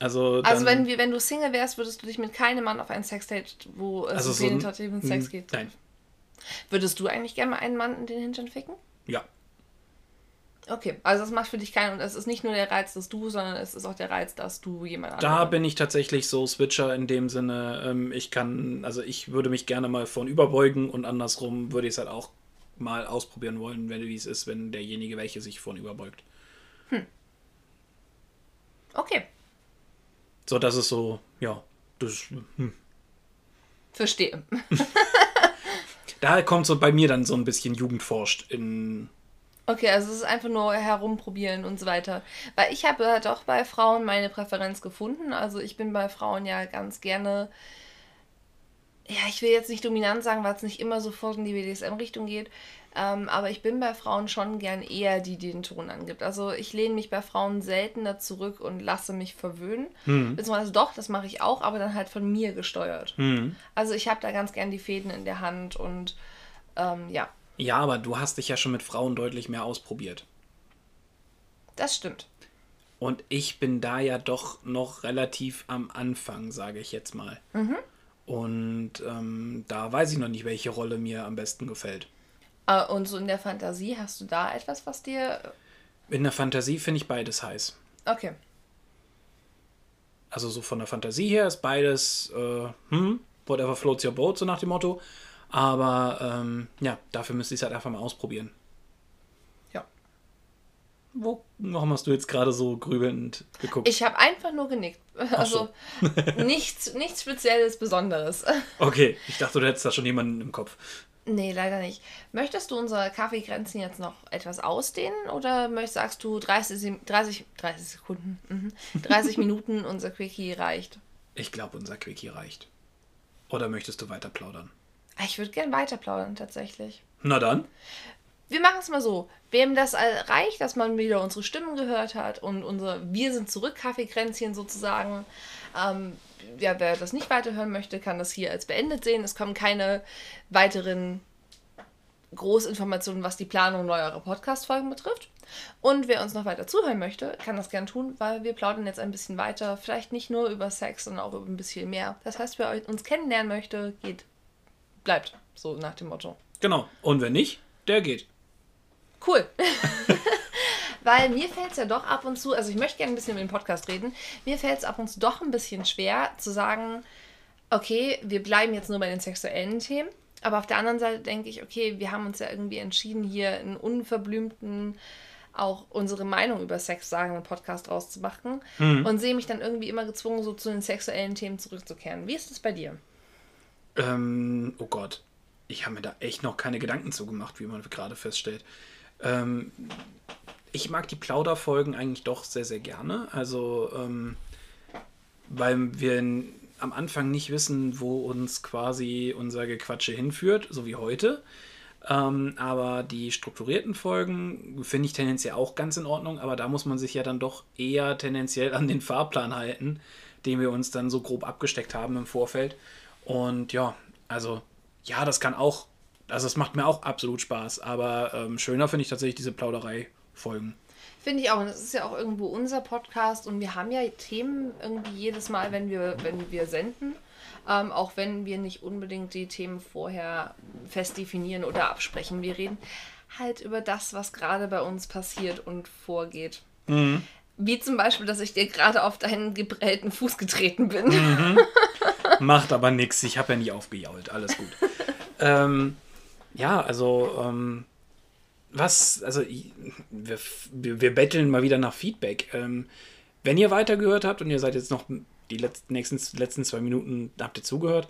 Also, Also wenn wir, wenn du Single wärst, würdest du dich mit keinem Mann auf ein Sexdate, wo es also um so penetrativen Sex geht. Nein, Würdest du eigentlich gerne mal einen Mann in den Hintern ficken? ja. Okay, also das macht für dich keinen und es ist nicht nur der Reiz, dass du, sondern es ist auch der Reiz, dass du jemand Da anderen- bin ich tatsächlich so Switcher in dem Sinne, ähm, ich kann, also ich würde mich gerne mal von überbeugen und andersrum würde ich es halt auch mal ausprobieren wollen, wenn wie es ist, wenn derjenige welche sich von überbeugt. Okay, So, das ist so, ja, das, hm. verstehe. [LAUGHS] da kommt so bei mir dann so ein bisschen Jugendforscht in, Okay, also es ist einfach nur herumprobieren und so weiter. Weil ich habe halt auch bei Frauen meine Präferenz gefunden. Also ich bin bei Frauen ja ganz gerne, ja, ich will jetzt nicht dominant sagen, weil es nicht immer sofort in die BDSM-Richtung geht. Ähm, aber ich bin bei Frauen schon gern eher, die den Ton angibt. Also ich lehne mich bei Frauen seltener zurück und lasse mich verwöhnen. Beziehungsweise doch, das mache ich auch, aber dann halt von mir gesteuert. Also ich habe da ganz gern die Fäden in der Hand und ähm, ja, ja, aber du hast dich ja schon mit Frauen deutlich mehr ausprobiert. das stimmt. Und ich bin da ja doch noch relativ am Anfang, sage ich jetzt mal. Und ähm, da weiß ich noch nicht, welche Rolle mir am besten gefällt. Äh, Und so in der Fantasie, hast du da etwas, was dir. In der Fantasie finde ich beides heiß. Okay. Also so von der Fantasie her ist beides, äh, hm, whatever floats your boat, so nach dem Motto. Aber ähm, ja, dafür müsste ich es halt einfach mal ausprobieren. Ja. Wo, warum hast du jetzt gerade so grübelnd geguckt? Ich habe einfach nur genickt. Also nichts, nichts Spezielles, Besonderes. Okay, ich dachte, du hättest da schon jemanden im Kopf. Nee, leider nicht. Möchtest du unsere Kaffeegrenzen jetzt noch etwas ausdehnen oder möchtest, sagst du 30, Se- 30, 30 Sekunden, mhm, 30 [LAUGHS] Minuten unser Quickie reicht? Ich glaube, unser Quickie reicht. Oder möchtest du weiter plaudern? Ah, Ich würde gern weiter plaudern, tatsächlich. Na dann. Wir machen es mal so. Wem das reicht, dass man wieder unsere Stimmen gehört hat und unsere Wir sind zurück Kaffeekränzchen sozusagen. Ähm, ja, wer das nicht weiterhören möchte, kann das hier als beendet sehen. Es kommen keine weiteren Großinformationen, was die Planung neuerer Podcast-Folgen betrifft. Und wer uns noch weiter zuhören möchte, kann das gern tun, weil wir plaudern jetzt ein bisschen weiter. Vielleicht nicht nur über Sex, sondern auch über ein bisschen mehr. Das heißt, wer uns kennenlernen möchte, geht, bleibt. So nach dem Motto. Genau. Und wenn nicht, der geht. Cool. [LAUGHS] Weil mir fällt es ja doch ab und zu, also ich möchte gerne ein bisschen über den Podcast reden, mir fällt es ab und zu doch ein bisschen schwer zu sagen, okay, wir bleiben jetzt nur bei den sexuellen Themen. Aber auf der anderen Seite denke ich, okay, wir haben uns ja irgendwie entschieden, hier einen unverblümten, auch unsere Meinung über Sex sagenden Podcast rauszumachen. Und sehe mich dann irgendwie immer gezwungen, so zu den sexuellen Themen zurückzukehren. Wie ist es bei dir? Ähm, oh Gott. Ich habe mir da echt noch keine Gedanken zu gemacht, wie man gerade feststellt. Ähm, ich mag die Plauderfolgen eigentlich doch sehr, sehr gerne. Also, ähm, weil wir am Anfang nicht wissen, wo uns quasi unser Gequatsche hinführt, so wie heute. Ähm, aber die strukturierten Folgen finde ich tendenziell auch ganz in Ordnung, aber da muss man sich ja dann doch eher tendenziell an den Fahrplan halten, den wir uns dann so grob abgesteckt haben im Vorfeld. Und ja, also ja, das kann auch, also es macht mir auch absolut Spaß, aber ähm, schöner finde ich tatsächlich diese Plauderei-Folgen. Finde ich auch. Und es ist ja auch irgendwo unser Podcast und wir haben ja Themen irgendwie jedes Mal, wenn wir, wenn wir senden. Ähm, auch wenn wir nicht unbedingt die Themen vorher fest definieren oder absprechen. Wir reden halt über das, was gerade bei uns passiert und vorgeht. Wie zum Beispiel, dass ich dir gerade auf deinen geprellten Fuß getreten bin. [LAUGHS] Macht aber nichts, ich habe ja nicht aufgejault, alles gut. ähm, ja, also, ähm, was, also, wir, wir betteln mal wieder nach Feedback. Ähm, wenn ihr weitergehört habt und ihr seid jetzt noch die letzten, nächsten, letzten zwei Minuten, habt ihr zugehört,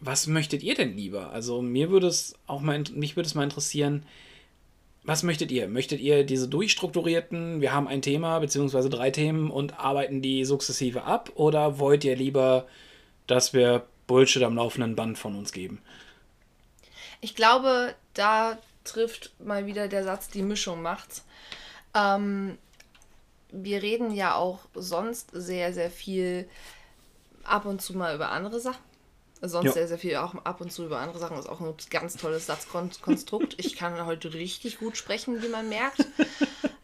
was möchtet ihr denn lieber? Also, mir würde es auch mal, mich würde es mal interessieren, was möchtet ihr? Möchtet ihr diese durchstrukturierten, wir haben ein Thema beziehungsweise drei Themen und arbeiten die sukzessive ab? Oder wollt ihr lieber, dass wir Bullshit am laufenden Band von uns geben? Ich glaube, da trifft mal wieder der Satz, die Mischung macht's. Ähm, wir reden ja auch sonst sehr, sehr viel ab und zu mal über andere Sachen. Sonst Ja. sehr, sehr viel auch ab und zu über andere Sachen. Das ist auch ein ganz tolles Satzkonstrukt. Ich kann heute richtig gut sprechen, wie man merkt.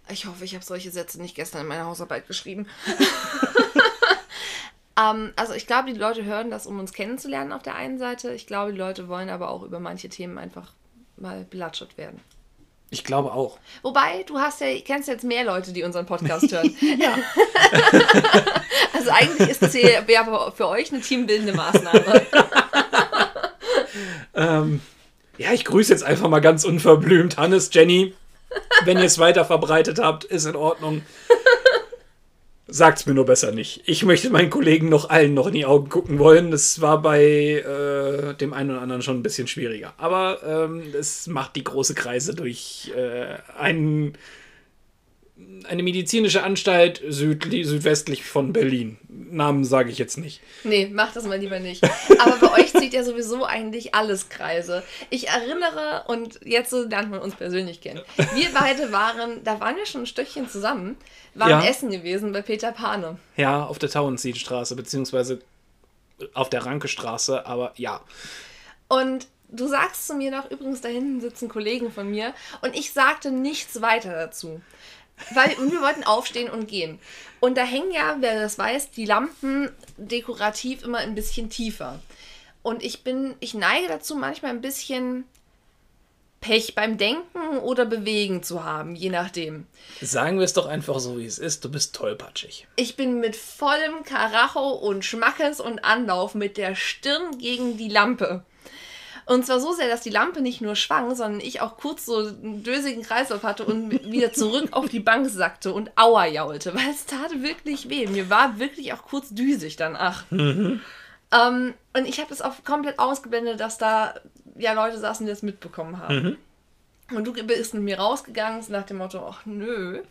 Ich hoffe, ich habe solche Sätze nicht gestern in meiner Hausarbeit geschrieben. Ähm, also ich glaube, die Leute hören das, um uns kennenzulernen auf der einen Seite. Ich glaube, die Leute wollen aber auch über manche Themen einfach mal belatschert werden. Ich glaube auch. Wobei, du hast ja, kennst jetzt mehr Leute, die unseren Podcast hören. [LAUGHS] ja. [LAUGHS] also eigentlich ist das hier wäre für euch eine teambildende Maßnahme. [LAUGHS] Ähm, ja, ich grüße jetzt einfach mal ganz unverblümt Hannes, Jenny. Wenn ihr es weiter verbreitet habt, ist in Ordnung. Sagt's mir nur besser nicht. Ich möchte meinen Kollegen noch allen noch in die Augen gucken wollen. Das war bei äh, dem einen oder anderen schon ein bisschen schwieriger. Aber ähm, es macht die große Kreise durch äh, einen, eine medizinische Anstalt südli südwestlich von Berlin. Namen sage ich jetzt nicht. Nee, mach das mal lieber nicht. Aber bei euch zieht ja sowieso eigentlich alles Kreise. Ich erinnere, und jetzt lernt man uns persönlich kennen. Wir beide waren, da waren wir schon ein Stöckchen zusammen, waren Ja. essen gewesen bei Peter Pane. Ja, auf der Tauenzielstraße, beziehungsweise auf der Rankestraße, aber ja. Und du sagst zu mir noch, übrigens, da hinten sitzen Kollegen von mir, und ich sagte nichts weiter dazu. Weil und wir wollten aufstehen und gehen. Und da hängen ja, wer das weiß, die Lampen dekorativ immer ein bisschen tiefer. Und ich bin, ich neige dazu, manchmal ein bisschen Pech beim Denken oder Bewegen zu haben, je nachdem. Sagen wir es doch einfach so, wie es ist. Du bist tollpatschig. Ich bin mit vollem Karacho und Schmackes und Anlauf mit der Stirn gegen die Lampe. Und zwar so sehr, dass die Lampe nicht nur schwang, sondern ich auch kurz so einen dösigen Kreislauf hatte und wieder zurück auf die Bank sackte und Aua jaulte, weil es tat wirklich weh. Mir war wirklich auch kurz düsig danach. Mhm. Ähm, und ich habe das auch komplett ausgeblendet, dass da ja Leute saßen, die das mitbekommen haben. Mhm. Und du bist mit mir rausgegangen nach dem Motto, ach nö.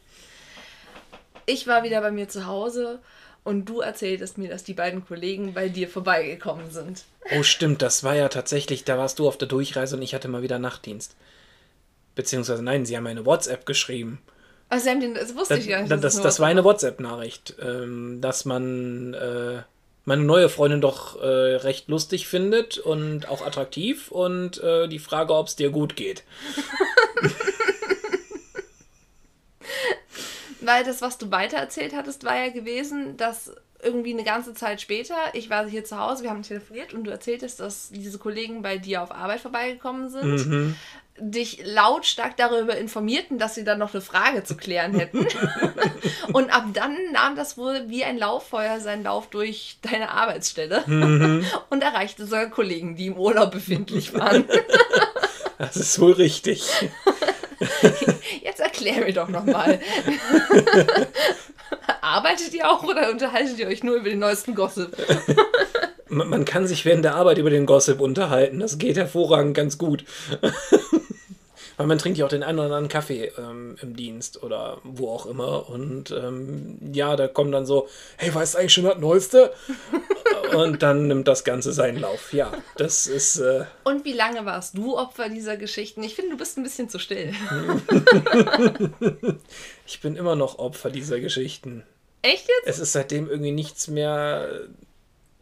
Ich war wieder bei mir zu Hause und du erzähltest mir, dass die beiden Kollegen bei dir vorbeigekommen sind. Oh, stimmt, das war ja tatsächlich, da warst du auf der Durchreise und ich hatte mal wieder Nachtdienst. Beziehungsweise, nein, sie haben eine WhatsApp geschrieben. Ach, sie haben den, das wusste das, ich gar nicht. Das, das, das war eine WhatsApp-Nachricht, ähm, dass man äh, meine neue Freundin doch äh, recht lustig findet und auch attraktiv und äh, die Frage, ob es dir gut geht. [LAUGHS] Weil das, was du weitererzählt hattest, war ja gewesen, dass irgendwie eine ganze Zeit später, ich war hier zu Hause, wir haben telefoniert und du erzähltest, dass diese Kollegen bei dir auf Arbeit vorbeigekommen sind, mhm. dich lautstark darüber informierten, dass sie dann noch eine Frage zu klären hätten. [LAUGHS] und ab dann nahm das wohl wie ein Lauffeuer seinen Lauf durch deine Arbeitsstelle mhm. [LAUGHS] und erreichte sogar Kollegen, die im Urlaub befindlich waren. [LAUGHS] das ist wohl richtig. [LAUGHS] Jetzt erklär mir doch nochmal. [LAUGHS] Arbeitet ihr auch oder unterhaltet ihr euch nur über den neuesten Gossip? [LAUGHS] Man kann sich während der Arbeit über den Gossip unterhalten. Das geht hervorragend ganz gut. Weil man trinkt ja auch den einen oder anderen Kaffee ähm, im Dienst oder wo auch immer. Und ähm, ja, da kommt dann so, hey, weißt du eigentlich schon das Neueste? Und dann nimmt das Ganze seinen Lauf. Ja, das ist. Äh Und wie lange warst du Opfer dieser Geschichten? Ich finde, du bist ein bisschen zu still. [LAUGHS] ich bin immer noch Opfer dieser Geschichten. Echt jetzt? Es ist seitdem irgendwie nichts mehr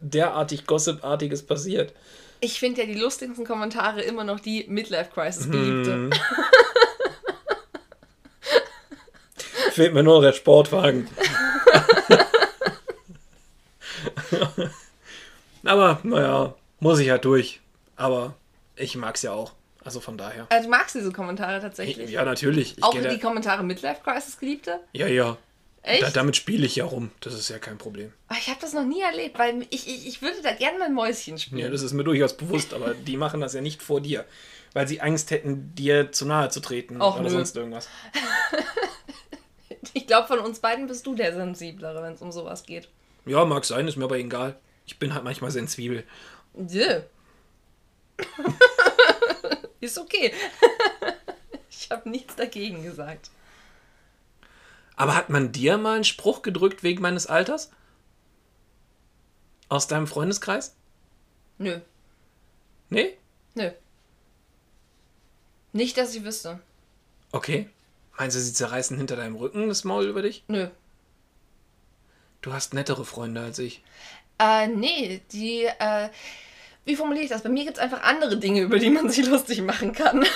derartig Gossip-artiges passiert. Ich finde ja die lustigsten Kommentare immer noch die Midlife-Crisis-Geliebte. Hm. Fehlt mir nur der Sportwagen. [LAUGHS] Aber, naja, muss ich halt durch. Aber ich mag's ja auch. Also von daher. Also du magst diese Kommentare tatsächlich? Ja, natürlich. Ich auch die Kommentare Midlife Crisis Geliebte? Ja, ja. Echt? Da, damit spiele ich ja rum. Das ist ja kein Problem. Aber ich habe das noch nie erlebt, weil ich, ich, ich würde da gerne mal ein Mäuschen spielen. Ja, das ist mir durchaus bewusst, aber [LAUGHS] die machen das ja nicht vor dir. Weil sie Angst hätten, dir zu nahe zu treten Och, oder nö. sonst irgendwas. [LAUGHS] ich glaube, von uns beiden bist du der Sensiblere, wenn es um sowas geht. Ja, mag sein, ist mir aber egal. Ich bin halt manchmal sensibel. Yeah. [LAUGHS] ist okay. [LAUGHS] ich habe nichts dagegen gesagt. Aber hat man dir mal einen Spruch gedrückt wegen meines Alters? Aus deinem Freundeskreis? Nö. Nee? Nö. Nicht, dass ich wüsste. Okay. Meinst du, sie zerreißen hinter deinem Rücken das Maul über dich? Nö. Du hast nettere Freunde als ich. Äh, nee, die, äh, wie formuliere ich das? Bei mir gibt es einfach andere Dinge, über die man sich [LAUGHS] lustig machen kann.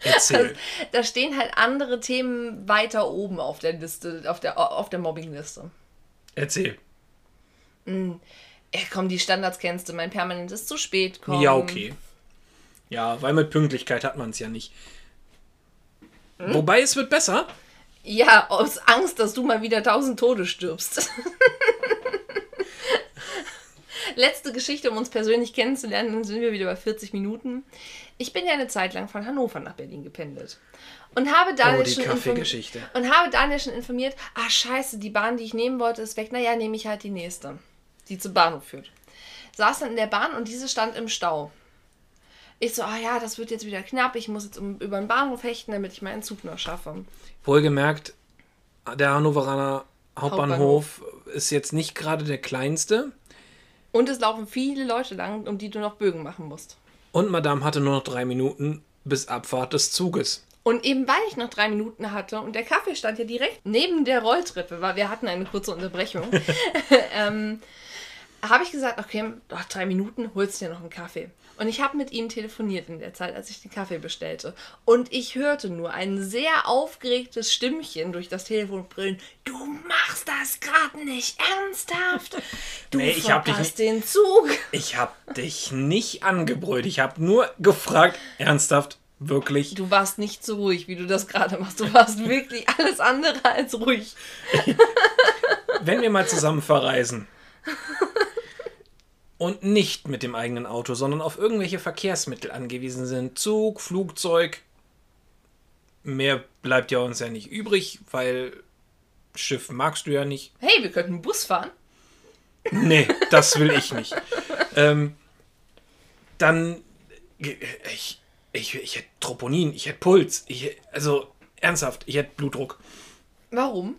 Erzähl. Also, da stehen halt andere Themen weiter oben auf der Liste, auf der, auf der Mobbing-Liste. Erzähl. Mhm. Ja, komm, die Standards kennst du. Mein permanentes zu spät kommen. Ja, okay. Ja, weil mit Pünktlichkeit hat man es ja nicht. Hm? Wobei es wird besser. Ja, aus Angst, dass du mal wieder tausend Tode stirbst. [LAUGHS] Letzte Geschichte, um uns persönlich kennenzulernen, dann sind wir wieder bei 40 Minuten. Ich bin ja eine Zeit lang von Hannover nach Berlin gependelt. Und habe Daniel, oh, schon, und habe Daniel schon informiert, ah scheiße, die Bahn, die ich nehmen wollte, ist weg. Naja, nehme ich halt die nächste, die zum Bahnhof führt. Saß dann in der Bahn und diese stand im Stau. Ich so, ah ja, das wird jetzt wieder knapp, ich muss jetzt um, über den Bahnhof hechten, damit ich meinen Zug noch schaffe. Wohlgemerkt, der Hannoveraner Hauptbahnhof, Hauptbahnhof. ist jetzt nicht gerade der kleinste. Und es laufen viele Leute lang, um die du noch Bögen machen musst. Und Madame hatte nur noch drei Minuten bis Abfahrt des Zuges. Und eben weil ich noch drei Minuten hatte und der Kaffee stand ja direkt neben der Rolltreppe, weil wir hatten eine kurze Unterbrechung, [LAUGHS] [LAUGHS] ähm, habe ich gesagt, okay, noch drei Minuten, holst dir noch einen Kaffee. Und ich habe mit ihm telefoniert in der Zeit, als ich den Kaffee bestellte. Und ich hörte nur ein sehr aufgeregtes Stimmchen durch das Telefon brüllen. Du machst das gerade nicht ernsthaft. Du Nee, ich hab dich verpasst den Zug. Ich habe dich nicht angebrüllt. Ich habe nur gefragt, ernsthaft, wirklich. Du warst nicht so ruhig, wie du das gerade machst. Du warst wirklich alles andere als ruhig. [LAUGHS] Wenn wir mal zusammen verreisen und nicht mit dem eigenen Auto, sondern auf irgendwelche Verkehrsmittel angewiesen sind, Zug, Flugzeug, mehr bleibt ja uns ja nicht übrig, weil Schiff magst du ja nicht. Hey, wir könnten Bus fahren. Nee, das will ich nicht. ähm, dann, ich, ich, ich hätte Troponin, ich hätte Puls, ich, also ernsthaft, ich hätte Blutdruck. Warum?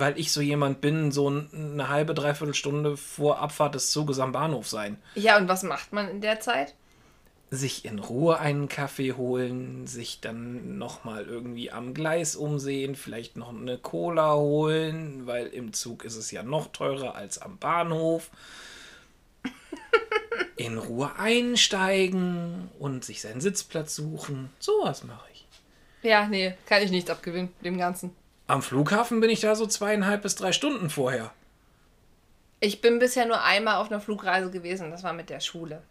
Weil ich so jemand bin, so eine halbe, dreiviertel Stunde vor Abfahrt des Zuges am Bahnhof sein. Ja, und was macht man in der Zeit? Sich in Ruhe einen Kaffee holen, sich dann nochmal irgendwie am Gleis umsehen, vielleicht noch eine Cola holen, weil im Zug ist es ja noch teurer als am Bahnhof. [LAUGHS] In Ruhe einsteigen und sich seinen Sitzplatz suchen. Sowas mache ich. Ja, nee, kann ich nichts abgewinnen, dem Ganzen. Am Flughafen bin ich da so zweieinhalb bis drei Stunden vorher. Ich bin bisher nur einmal auf einer Flugreise gewesen, das war mit der Schule.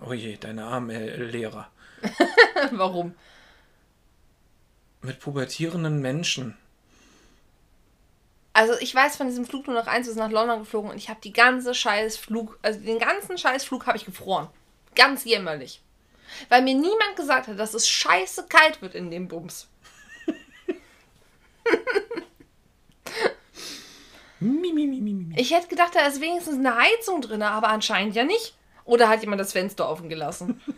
Oh je, deine arme Lehrer. [LAUGHS] Warum? Mit pubertierenden Menschen. Also ich weiß von diesem Flug nur noch eins, wir sind nach London geflogen und ich habe die ganze scheiß Flug, also den ganzen scheiß Flug habe ich gefroren. Ganz jämmerlich. Weil mir niemand gesagt hat, dass es scheiße kalt wird in dem Bums. Ich hätte gedacht, da ist wenigstens eine Heizung drin, aber anscheinend ja nicht. Oder hat jemand das Fenster offen gelassen? [LAUGHS]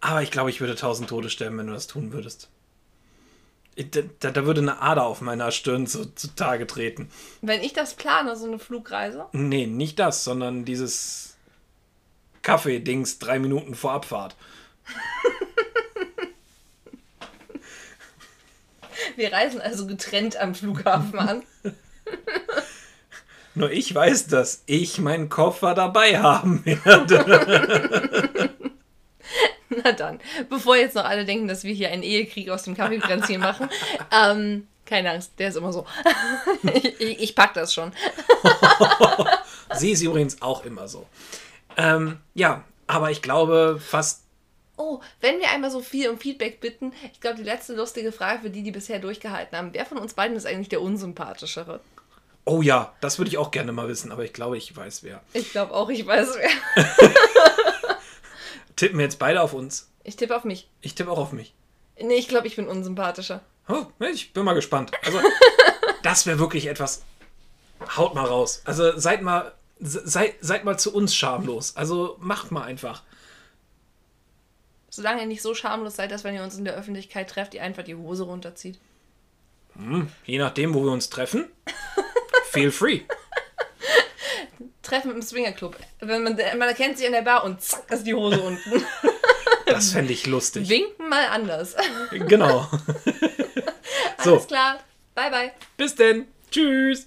Aber ich glaube, ich würde tausend Tode sterben, wenn du das tun würdest. Da, da, da würde eine Ader auf meiner Stirn zu, zutage treten. Wenn ich das plane, so eine Flugreise. Nee, nicht das, sondern dieses Kaffee-Dings drei Minuten vor Abfahrt. [LAUGHS] Wir reisen also getrennt am Flughafen an. [LAUGHS] Nur ich weiß, dass ich meinen Koffer dabei haben werde. [LAUGHS] Na dann, bevor jetzt noch alle denken, dass wir hier einen Ehekrieg aus dem Kaffeekränzchen machen. [LAUGHS] Ähm, keine Angst, der ist immer so. ich, ich, ich pack das schon. Sie ist übrigens auch immer so. Ähm, ja, aber ich glaube fast. Oh, wenn wir einmal so viel um Feedback bitten, ich glaube, die letzte lustige Frage für die, die bisher durchgehalten haben, wer von uns beiden ist eigentlich der unsympathischere? Oh ja, das würde ich auch gerne mal wissen, aber ich glaube, ich weiß wer. Ich glaube auch, ich weiß wer. [LAUGHS] Tippen wir jetzt beide auf uns. Ich tippe auf mich. Ich tippe auch auf mich. Nee, ich glaube, ich bin unsympathischer. Oh, ich bin mal gespannt. Also, [LAUGHS] das wäre wirklich etwas. Haut mal raus. Also, seid mal, seid, seid mal zu uns schamlos. Also, macht mal einfach. Solange ihr nicht so schamlos seid, dass wenn ihr uns in der Öffentlichkeit trefft, ihr einfach die Hose runterzieht. Je nachdem, wo wir uns treffen. [LAUGHS] Feel free. Treffen im Swingerclub. Wenn man, man erkennt sie in der Bar und zack, ist die Hose unten. [LAUGHS] Das fände ich lustig. Winken mal anders. Genau. [LAUGHS] So. Alles klar. Bye, bye. Bis denn. Tschüss.